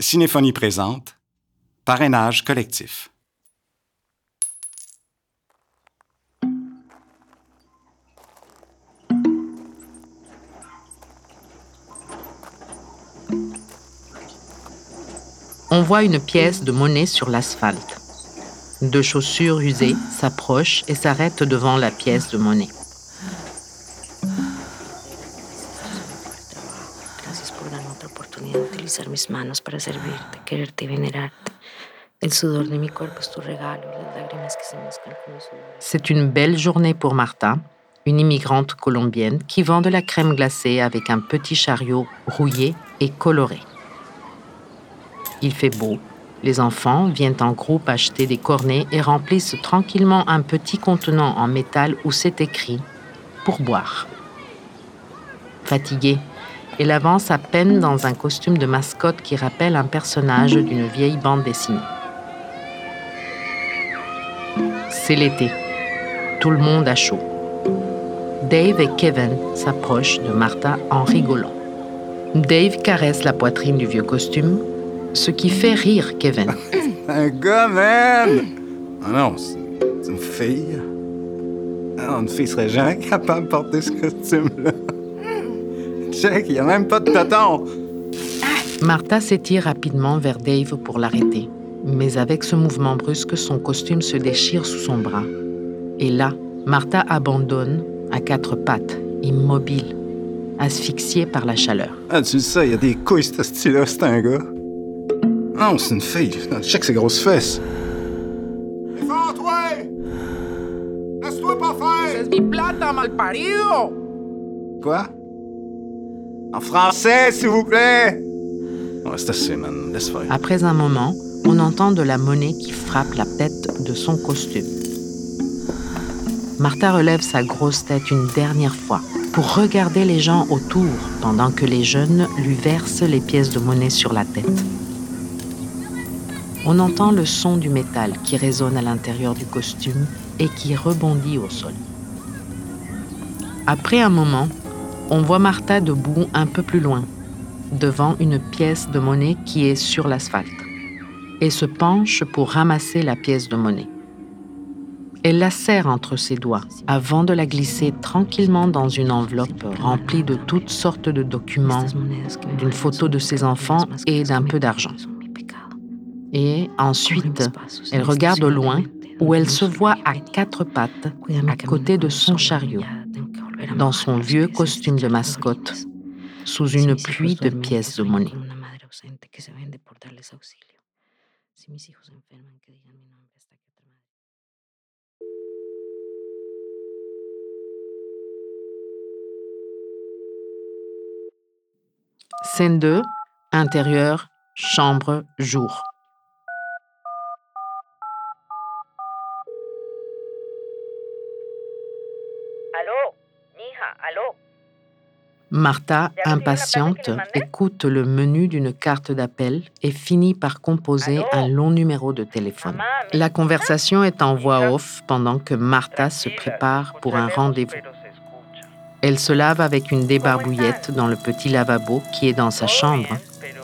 Cinéphonie présente Parrainage collectif. On voit une pièce de monnaie sur l'asphalte. Deux chaussures usées s'approchent et s'arrêtent devant la pièce de monnaie. C'est une belle journée pour Martha, une immigrante colombienne qui vend de la crème glacée avec un petit chariot rouillé et coloré. Il fait beau. Les enfants viennent en groupe acheter des cornets et remplissent tranquillement un petit contenant en métal où c'est écrit pour boire. Fatiguée, elle avance à peine dans un costume de mascotte qui rappelle un personnage d'une vieille bande dessinée. C'est l'été. Tout le monde a chaud. Dave et Kevin s'approchent de Martha en rigolant. Dave caresse la poitrine du vieux costume, ce qui fait rire Kevin. Un gars, man! Ah non, c'est c'est une fille. Ah, une fille serait jamais capable de porter ce costume-là. Il n'y a même pas de tonton. Martha s'étire rapidement vers Dave pour l'arrêter, mais avec ce mouvement brusque, son costume se déchire sous son bras. Et là, Martha abandonne à quatre pattes, immobile, asphyxiée par la chaleur. Ah, tu sais, il y a des couilles, ce style-là, c'est un gars. Non, c'est une fille. Check ses grosses fesses. Défends-toi! Laisse-toi pas faire! ¡Es mi plata, malparido! Quoi? En français, s'il vous plaît! Après un moment, on entend de la monnaie qui frappe la tête de son costume. Martha relève sa grosse tête une dernière fois pour regarder les gens autour pendant que les jeunes lui versent les pièces de monnaie sur la tête. On entend le son du métal qui résonne à l'intérieur du costume et qui rebondit au sol. Après un moment, on voit Martha debout un peu plus loin, devant une pièce de monnaie qui est sur l'asphalte, et se penche pour ramasser la pièce de monnaie. Elle la serre entre ses doigts avant de la glisser tranquillement dans une enveloppe remplie de toutes sortes de documents, d'une photo de ses enfants et d'un peu d'argent. Et ensuite, elle regarde au loin où elle se voit à quatre pattes à côté de son chariot, dans son vieux costume de mascotte, sous une pluie de pièces de monnaie. Scène 2, intérieur, chambre, jour. Martha, impatiente, écoute le menu d'une carte d'appel et finit par composer un long numéro de téléphone. La conversation est en voix off pendant que Martha se prépare pour un rendez-vous. Elle se lave avec une débarbouillette dans le petit lavabo qui est dans sa chambre,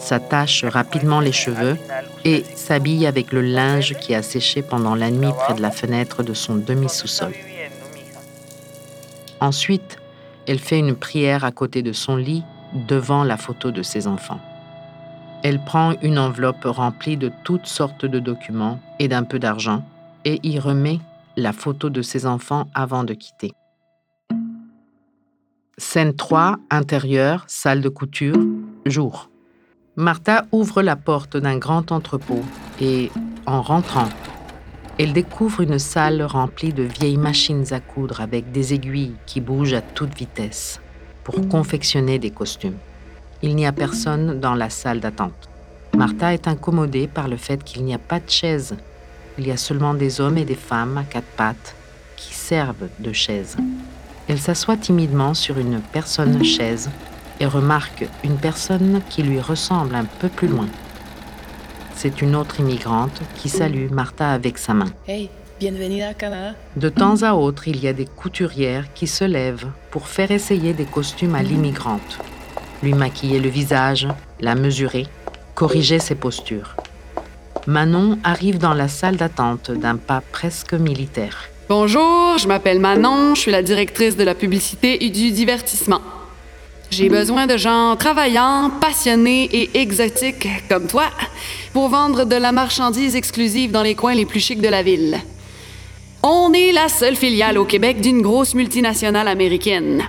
s'attache rapidement les cheveux et s'habille avec le linge qui a séché pendant la nuit près de la fenêtre de son demi-sous-sol. Ensuite, elle fait une prière à côté de son lit, devant la photo de ses enfants. Elle prend une enveloppe remplie de toutes sortes de documents et d'un peu d'argent et y remet la photo de ses enfants avant de quitter. Scène 3, intérieur, salle de couture, jour. Martha ouvre la porte d'un grand entrepôt et, en rentrant, elle découvre une salle remplie de vieilles machines à coudre avec des aiguilles qui bougent à toute vitesse pour confectionner des costumes. Il n'y a personne dans la salle d'attente. Martha est incommodée par le fait qu'il n'y a pas de chaise. Il y a seulement des hommes et des femmes à quatre pattes qui servent de chaise. Elle s'assoit timidement sur une personne chaise et remarque une personne qui lui ressemble un peu plus loin. C'est une autre immigrante qui salue Martha avec sa main. Hey, bienvenida a Canada. De temps à autre, il y a des couturières qui se lèvent pour faire essayer des costumes à l'immigrante, lui maquiller le visage, la mesurer corrigeait ses postures. Manon arrive dans la salle d'attente d'un pas presque militaire. Bonjour, je m'appelle Manon, je suis la directrice de la publicité et du divertissement. J'ai besoin de gens travaillants, passionnés et exotiques comme toi pour vendre de la marchandise exclusive dans les coins les plus chics de la ville. On est la seule filiale au Québec d'une grosse multinationale américaine.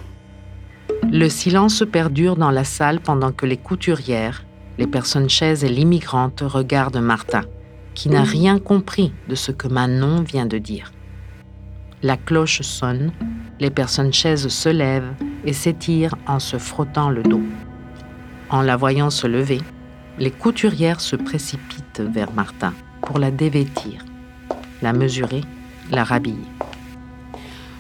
Le silence perdure dans la salle pendant que les couturières, les personnes chaises et l'immigrantes regardent Martha, qui n'a rien compris de ce que Manon vient de dire. La cloche sonne, les personnes chaises se lèvent et s'étirent en se frottant le dos. En la voyant se lever, les couturières se précipitent vers Martha pour la dévêtir, la mesurer, la rhabiller.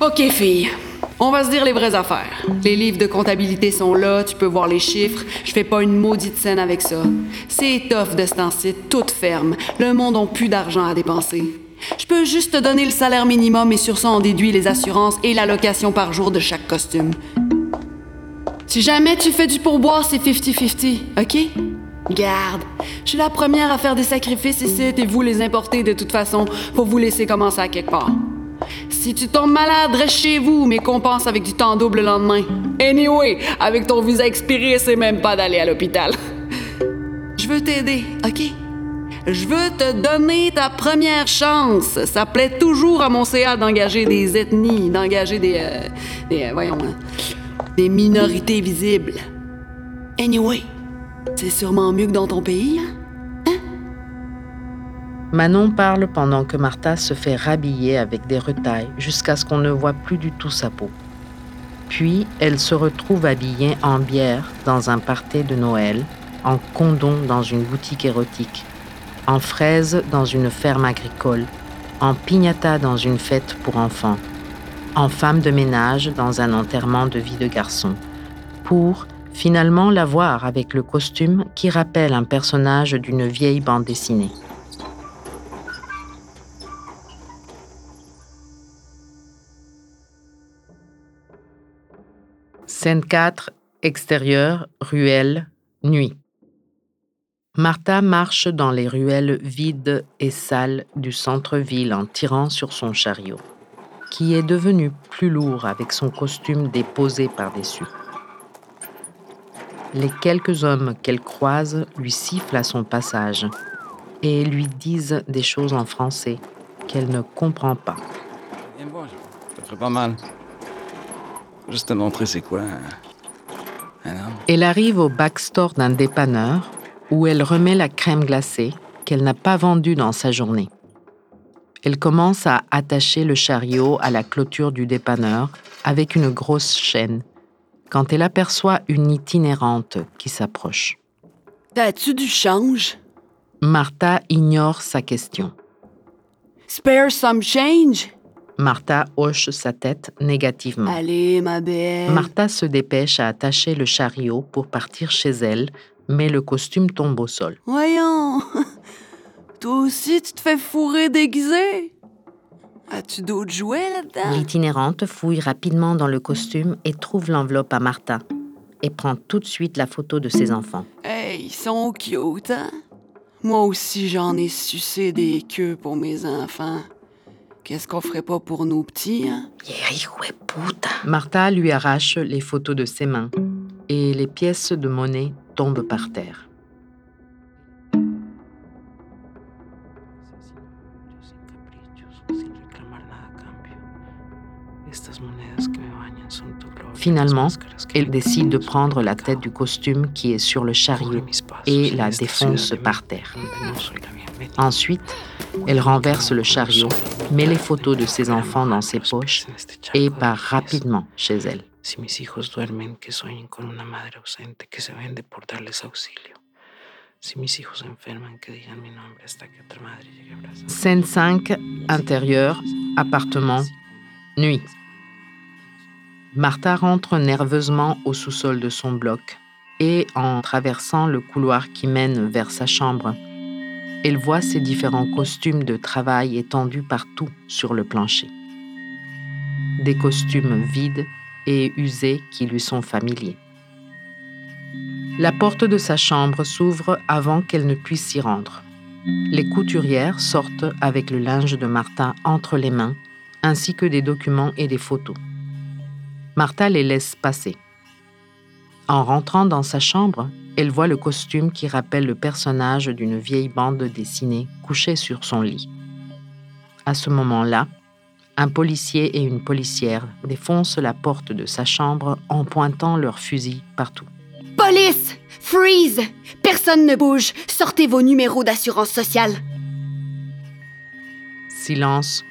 OK, fille. On va se dire les vraies affaires. Les livres de comptabilité sont là, tu peux voir les chiffres. Je fais pas une maudite scène avec ça. C'est tough de ce toute ferme. Le monde n'a plus d'argent à dépenser. Je peux juste te donner le salaire minimum et sur ça on déduit les assurances et l'allocation par jour de chaque costume. Si jamais tu fais du pourboire, c'est 50-50, OK? Garde, je suis la première à faire des sacrifices ici et vous les importer de toute façon pour vous laisser commencer à quelque part. Si tu tombes malade, reste chez vous, mais compense avec du temps double le lendemain. Anyway, avec ton visa expiré, c'est même pas d'aller à l'hôpital. Je veux t'aider, OK? Je veux te donner ta première chance. Ça plaît toujours à mon CA d'engager des ethnies, d'engager des. euh, des euh, voyons. hein, des minorités visibles. Anyway, c'est sûrement mieux que dans ton pays, hein? Manon parle pendant que Martha se fait rhabiller avec des retailles jusqu'à ce qu'on ne voit plus du tout sa peau. Puis, elle se retrouve habillée en bière dans un party de Noël, en condom dans une boutique érotique, en fraise dans une ferme agricole, en piñata dans une fête pour enfants, en femme de ménage dans un enterrement de vie de garçon, pour finalement la voir avec le costume qui rappelle un personnage d'une vieille bande dessinée. Scène 4, extérieur, ruelle, nuit. Martha marche dans les ruelles vides et sales du centre-ville en tirant sur son chariot, qui est devenu plus lourd avec son costume déposé par-dessus. Les quelques hommes qu'elle croise lui sifflent à son passage et lui disent des choses en français qu'elle ne comprend pas. Ça ferait pas mal. Juste te montrer c'est quoi. Un homme. Elle arrive au backstore d'un dépanneur où elle remet la crème glacée qu'elle n'a pas vendue dans sa journée. Elle commence à attacher le chariot à la clôture du dépanneur avec une grosse chaîne quand elle aperçoit une itinérante qui s'approche. T'as-tu du change? Martha ignore sa question. Spare some change? Martha hoche sa tête négativement. Allez, ma belle. Martha se dépêche à attacher le chariot pour partir chez elle, mais le costume tombe au sol. Voyons. Toi aussi, tu te fais fourrer déguisé? As-tu d'autres jouets là-dedans? L'itinérante fouille rapidement dans le costume et trouve l'enveloppe à Martha et prend tout de suite la photo de ses enfants. Hey, ils sont cute, hein? Moi aussi, j'en ai sucé des queues pour mes enfants. Qu'est-ce qu'on ferait pas pour nos petits, hein? Martha lui arrache les photos de ses mains et les pièces de monnaie tombent par terre. Finalement, elle décide de prendre la tête du costume qui est sur le chariot et la défonce par terre. Ensuite, elle renverse le chariot, met les photos de ses enfants dans ses poches et part rapidement chez elle. Si mis hijos duermen, que sueñen con una madre ausente que se vende por darles auxilio. Si mis hijos se enferman, que digan mi nombre hasta que otra madre llegue a. Scène 5, intérieur, appartement, nuit. Martha rentre nerveusement au sous-sol de son bloc et, en traversant le couloir qui mène vers sa chambre, elle voit ses différents costumes de travail étendus partout sur le plancher. Des costumes vides et usés qui lui sont familiers. La porte de sa chambre s'ouvre avant qu'elle ne puisse s'y rendre. Les couturières sortent avec le linge de Martha entre les mains, ainsi que des documents et des photos. Martha les laisse passer. En rentrant dans sa chambre, elle voit le costume qui rappelle le personnage d'une vieille bande dessinée couché sur son lit. À ce moment-là, un policier et une policière défoncent la porte de sa chambre en pointant leurs fusils partout. Police! Freeze! Personne ne bouge. Sortez vos numéros d'assurance sociale. Silence.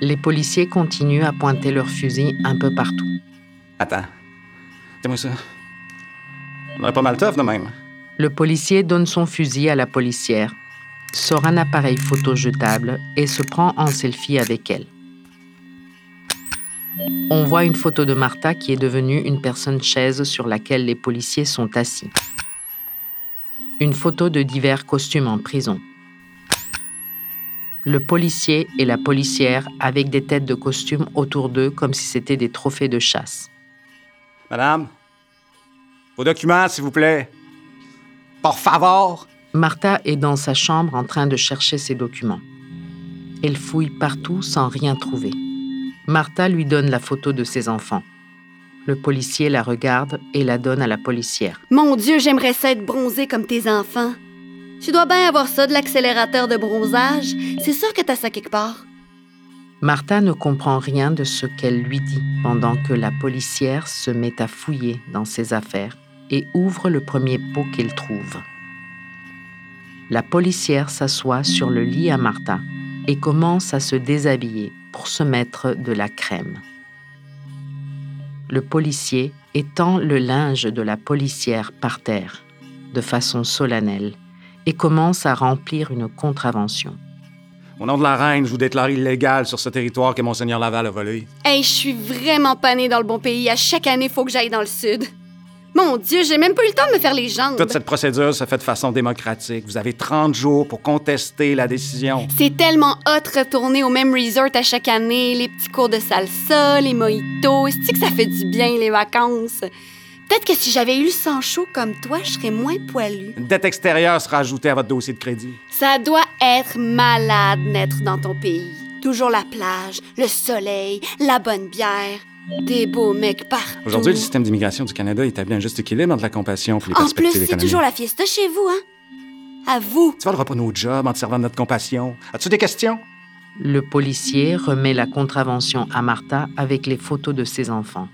Les policiers continuent à pointer leurs fusils un peu partout. Attends. Dis-moi ça. On aurait pas mal tough de même. Le policier donne son fusil à la policière, sort un appareil photo jetable et se prend en selfie avec elle. On voit une photo de Martha qui est devenue une personne chaise sur laquelle les policiers sont assis. Une photo de divers costumes en prison. Le policier et la policière avec des têtes de costumes autour d'eux comme si c'était des trophées de chasse. Madame, vos documents, s'il vous plaît. Por favor. Martha est dans sa chambre en train de chercher ses documents. Elle fouille partout sans rien trouver. Martha lui donne la photo de ses enfants. Le policier la regarde et la donne à la policière. Mon Dieu, j'aimerais ça être bronzé comme tes enfants. Tu dois bien avoir ça de l'accélérateur de bronzage. C'est sûr que t'as ça quelque part. Martha ne comprend rien de ce qu'elle lui dit pendant que la policière se met à fouiller dans ses affaires et ouvre le premier pot qu'elle trouve. La policière s'assoit sur le lit à Martha et commence à se déshabiller pour se mettre de la crème. Le policier étend le linge de la policière par terre, de façon solennelle, et commence à remplir une contravention. Au nom de la reine, je vous déclare illégal sur ce territoire que Monseigneur Laval a volé. Hey, je suis vraiment pas née dans le bon pays. À chaque année, faut que j'aille dans le sud. Mon Dieu, j'ai même pas eu le temps de me faire les jambes. Toute cette procédure se fait de façon démocratique. Vous avez 30 jours pour contester la décision. C'est tellement hot retourner au même resort à chaque année, les petits cours de salsa, les mojitos. cest que ça fait du bien les vacances? Peut-être que si j'avais eu le sang chaud comme toi, je serais moins poilu. Une dette extérieure sera ajoutée à votre dossier de crédit. Ça doit être malade naître dans ton pays. Toujours la plage, le soleil, la bonne bière. Des beaux mecs partout. Aujourd'hui, le système d'immigration du Canada établit un juste équilibre entre la compassion et les En perspectives plus, c'est toujours la fiesta chez vous, hein? À vous. Tu voleras pas nos jobs en te servant de notre compassion. As-tu des questions? Le policier remet la contravention à Martha avec les photos de ses enfants.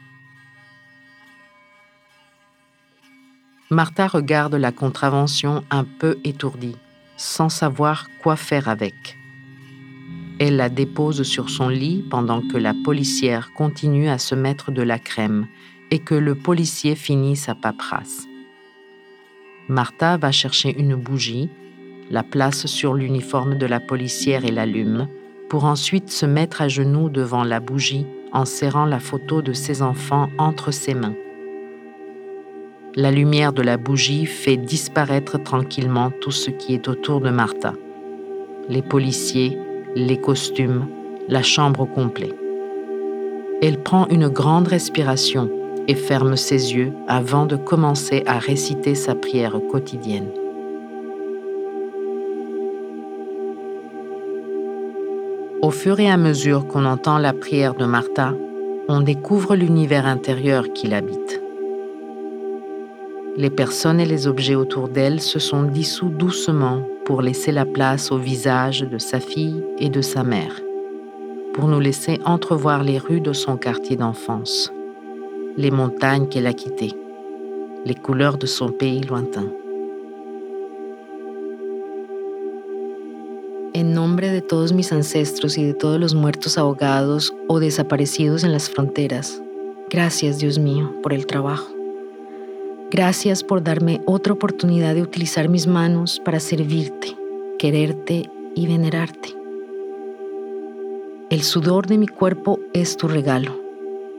Martha regarde la contravention un peu étourdie, sans savoir quoi faire avec. Elle la dépose sur son lit pendant que la policière continue à se mettre de la crème et que le policier finit sa paperasse. Martha va chercher une bougie, la place sur l'uniforme de la policière et l'allume, pour ensuite se mettre à genoux devant la bougie en serrant la photo de ses enfants entre ses mains. La lumière de la bougie fait disparaître tranquillement tout ce qui est autour de Martha. Les policiers, les costumes, la chambre au complet. Elle prend une grande respiration et ferme ses yeux avant de commencer à réciter sa prière quotidienne. Au fur et à mesure qu'on entend la prière de Martha, on découvre l'univers intérieur qui l'habite. Les personnes et les objets autour d'elle se sont dissous doucement pour laisser la place au visage de sa fille et de sa mère, pour nous laisser entrevoir les rues de son quartier d'enfance, les montagnes qu'elle a quittées, les couleurs de son pays lointain. En nombre de todos mis ancestros y de todos los muertos ahogados o desaparecidos en las fronteras, gracias Dios mío por el trabajo. Gracias por darme otra oportunidad de utilizar mis manos para servirte, quererte y venerarte. El sudor de mi cuerpo es tu regalo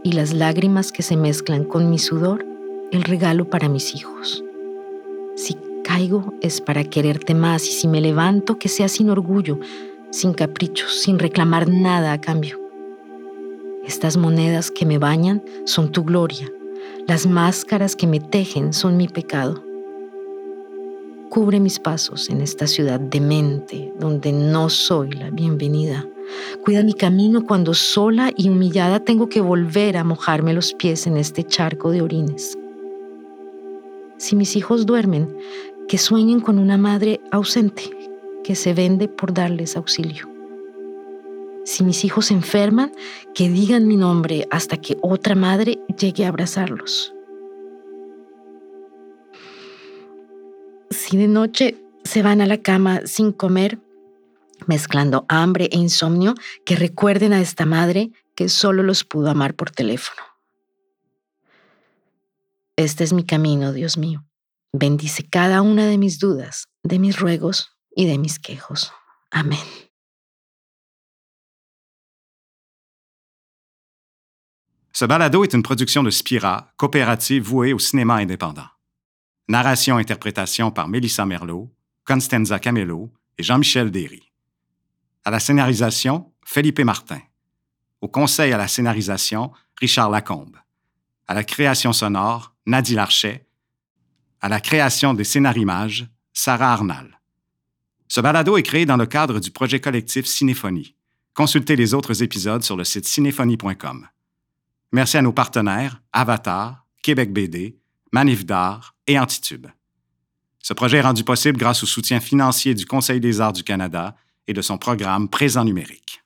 y las lágrimas que se mezclan con mi sudor, el regalo para mis hijos. Si caigo es para quererte más y si me levanto que sea sin orgullo, sin caprichos, sin reclamar nada a cambio. Estas monedas que me bañan son tu gloria, Las máscaras que me tejen son mi pecado. Cubre mis pasos en esta ciudad demente donde no soy la bienvenida. Cuida mi camino cuando sola y humillada tengo que volver a mojarme los pies en este charco de orines. Si mis hijos duermen, que sueñen con una madre ausente que se vende por darles auxilio. Si mis hijos se enferman, que digan mi nombre hasta que otra madre llegue a abrazarlos. Si de noche se van a la cama sin comer, mezclando hambre e insomnio, que recuerden a esta madre que solo los pudo amar por teléfono. Este es mi camino, Dios mío. Bendice cada una de mis dudas, de mis ruegos y de mis quejos. Amén. Ce balado est une production de Spira, coopérative vouée au cinéma indépendant. Narration-interprétation par Mélissa Merlot, Constanza Camelo et Jean-Michel Derry. À la scénarisation, Felipe Martin. Au conseil à la scénarisation, Richard Lacombe. À la création sonore, Nadie Larchet. À la création des scénarimages, Sarah Arnal. Ce balado est créé dans le cadre du projet collectif Cinéphonie. Consultez les autres épisodes sur le site cinéphonie.com. Merci à nos partenaires Avatar, Québec BD, Manif d'art et Antitube. Ce projet est rendu possible grâce au soutien financier du Conseil des arts du Canada et de son programme Présent numérique.